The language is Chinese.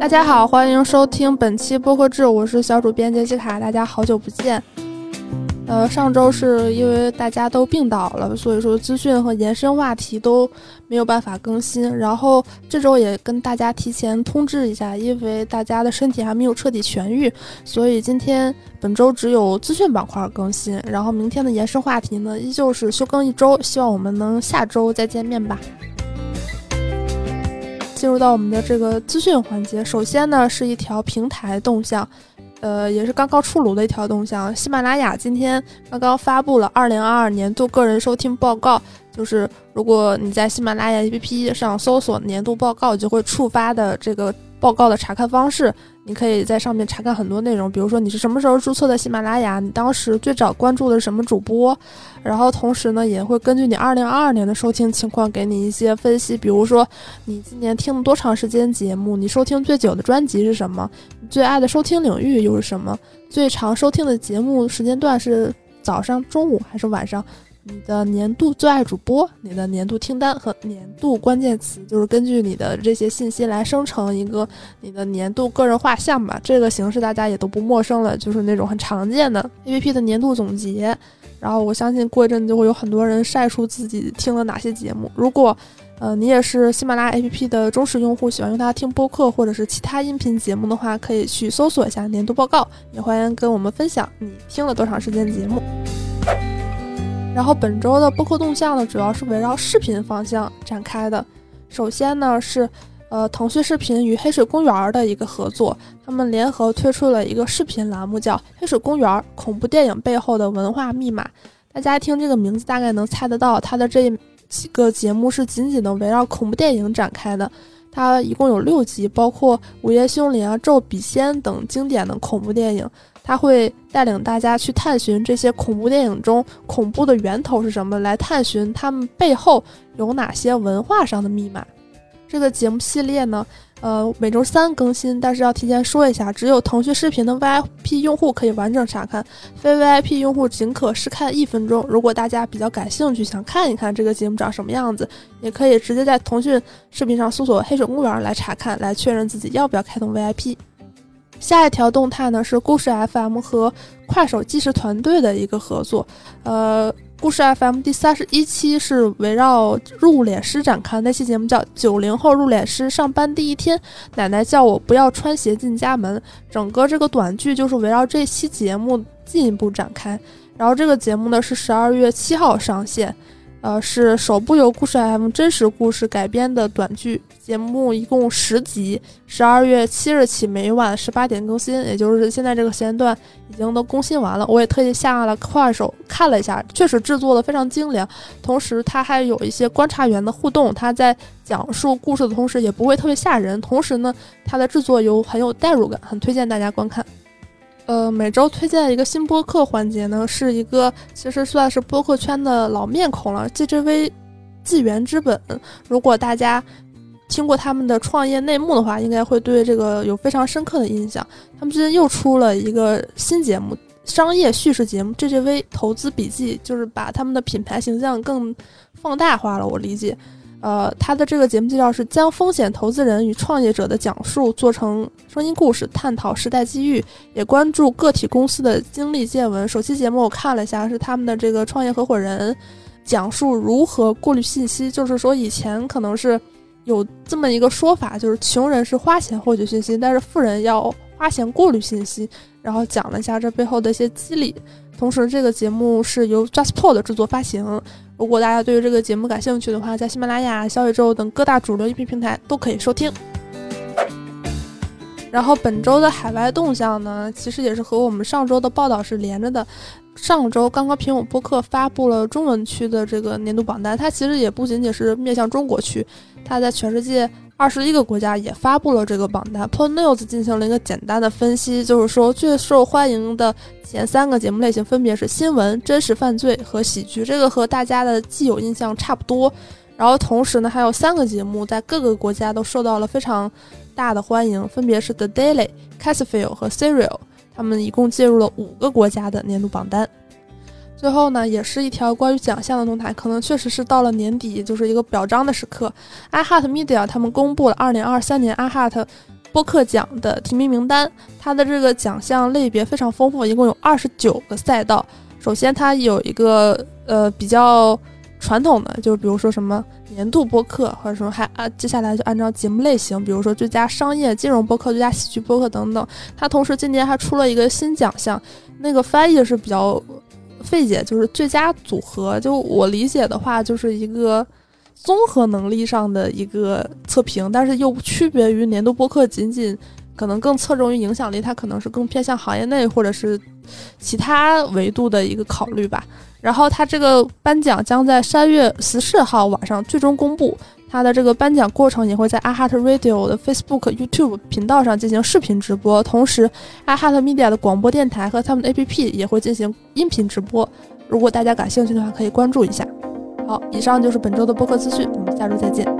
大家好，欢迎收听本期播客志，我是小主编杰西卡，大家好久不见。呃，上周是因为大家都病倒了，所以说资讯和延伸话题都没有办法更新。然后这周也跟大家提前通知一下，因为大家的身体还没有彻底痊愈，所以今天本周只有资讯板块更新。然后明天的延伸话题呢，依旧是休更一周，希望我们能下周再见面吧。进入到我们的这个资讯环节，首先呢是一条平台动向，呃，也是刚刚出炉的一条动向。喜马拉雅今天刚刚发布了二零二二年度个人收听报告，就是如果你在喜马拉雅 APP 上搜索年度报告，就会触发的这个报告的查看方式。你可以在上面查看很多内容，比如说你是什么时候注册的喜马拉雅，你当时最早关注的是什么主播，然后同时呢也会根据你二零二二年的收听情况给你一些分析，比如说你今年听了多长时间节目，你收听最久的专辑是什么，你最爱的收听领域又是什么，最常收听的节目时间段是早上、中午还是晚上。你的年度最爱主播，你的年度听单和年度关键词，就是根据你的这些信息来生成一个你的年度个人画像吧。这个形式大家也都不陌生了，就是那种很常见的 APP 的年度总结。然后我相信过一阵就会有很多人晒出自己听了哪些节目。如果呃你也是喜马拉雅 APP 的忠实用户，喜欢用它听播客或者是其他音频节目的话，可以去搜索一下年度报告，也欢迎跟我们分享你听了多长时间节目。然后本周的播客动向呢，主要是围绕视频方向展开的。首先呢是，呃，腾讯视频与黑水公园的一个合作，他们联合推出了一个视频栏目，叫《黑水公园：恐怖电影背后的文化密码》。大家听这个名字，大概能猜得到，它的这几个节目是紧紧的围绕恐怖电影展开的。它一共有六集，包括《午夜凶铃》啊、《咒笔仙》等经典的恐怖电影。他会带领大家去探寻这些恐怖电影中恐怖的源头是什么，来探寻他们背后有哪些文化上的密码。这个节目系列呢，呃，每周三更新，但是要提前说一下，只有腾讯视频的 VIP 用户可以完整查看，非 VIP 用户仅可试看一分钟。如果大家比较感兴趣，想看一看这个节目长什么样子，也可以直接在腾讯视频上搜索“黑水公园”来查看，来确认自己要不要开通 VIP。下一条动态呢是故事 FM 和快手纪实团队的一个合作，呃，故事 FM 第三十一期是围绕入殓师展开，那期节目叫《九零后入殓师上班第一天》，奶奶叫我不要穿鞋进家门，整个这个短剧就是围绕这期节目进一步展开，然后这个节目呢是十二月七号上线。呃，是首部由故事 FM 真实故事改编的短剧节目，一共十集，十二月七日起每晚十八点更新，也就是现在这个时间段已经都更新完了。我也特意下了快手看了一下，确实制作的非常精良，同时它还有一些观察员的互动，它在讲述故事的同时也不会特别吓人，同时呢，它的制作有很有代入感，很推荐大家观看。呃，每周推荐一个新播客环节呢，是一个其实算是播客圈的老面孔了，GJV 纪元之本。如果大家听过他们的创业内幕的话，应该会对这个有非常深刻的印象。他们最近又出了一个新节目，商业叙事节目《GJV 投资笔记》，就是把他们的品牌形象更放大化了。我理解。呃，他的这个节目介绍是将风险投资人与创业者的讲述做成声音故事，探讨时代机遇，也关注个体公司的经历见闻。首期节目我看了一下，是他们的这个创业合伙人讲述如何过滤信息，就是说以前可能是有这么一个说法，就是穷人是花钱获取信息，但是富人要花钱过滤信息，然后讲了一下这背后的一些机理。同时，这个节目是由 JustPod 制作发行。如果大家对于这个节目感兴趣的话，在喜马拉雅、小宇宙等各大主流音频平台都可以收听。然后本周的海外动向呢，其实也是和我们上周的报道是连着的。上周刚刚苹果播客发布了中文区的这个年度榜单，它其实也不仅仅是面向中国区，它在全世界。二十一个国家也发布了这个榜单，Pod News 进行了一个简单的分析，就是说最受欢迎的前三个节目类型分别是新闻、真实犯罪和喜剧，这个和大家的既有印象差不多。然后同时呢，还有三个节目在各个国家都受到了非常大的欢迎，分别是 The Daily、c a s f i e l 和 Serial，他们一共进入了五个国家的年度榜单。最后呢，也是一条关于奖项的动态，可能确实是到了年底，就是一个表彰的时刻。iHeart Media 他们公布了2023年 iHeart 播客奖的提名名单。它的这个奖项类别非常丰富，一共有二十九个赛道。首先，它有一个呃比较传统的，就比如说什么年度播客，或者说还啊，接下来就按照节目类型，比如说最佳商业金融播客、最佳喜剧播客等等。它同时今年还出了一个新奖项，那个翻译是比较费解，就是最佳组合。就我理解的话，就是一个综合能力上的一个测评，但是又区别于年度播客，仅仅。可能更侧重于影响力，它可能是更偏向行业内或者是其他维度的一个考虑吧。然后它这个颁奖将在三月十四号晚上最终公布，它的这个颁奖过程也会在 iHeart Radio 的 Facebook、YouTube 频道上进行视频直播，同时 iHeart Media 的广播电台和他们的 APP 也会进行音频直播。如果大家感兴趣的话，可以关注一下。好，以上就是本周的播客资讯，我们下周再见。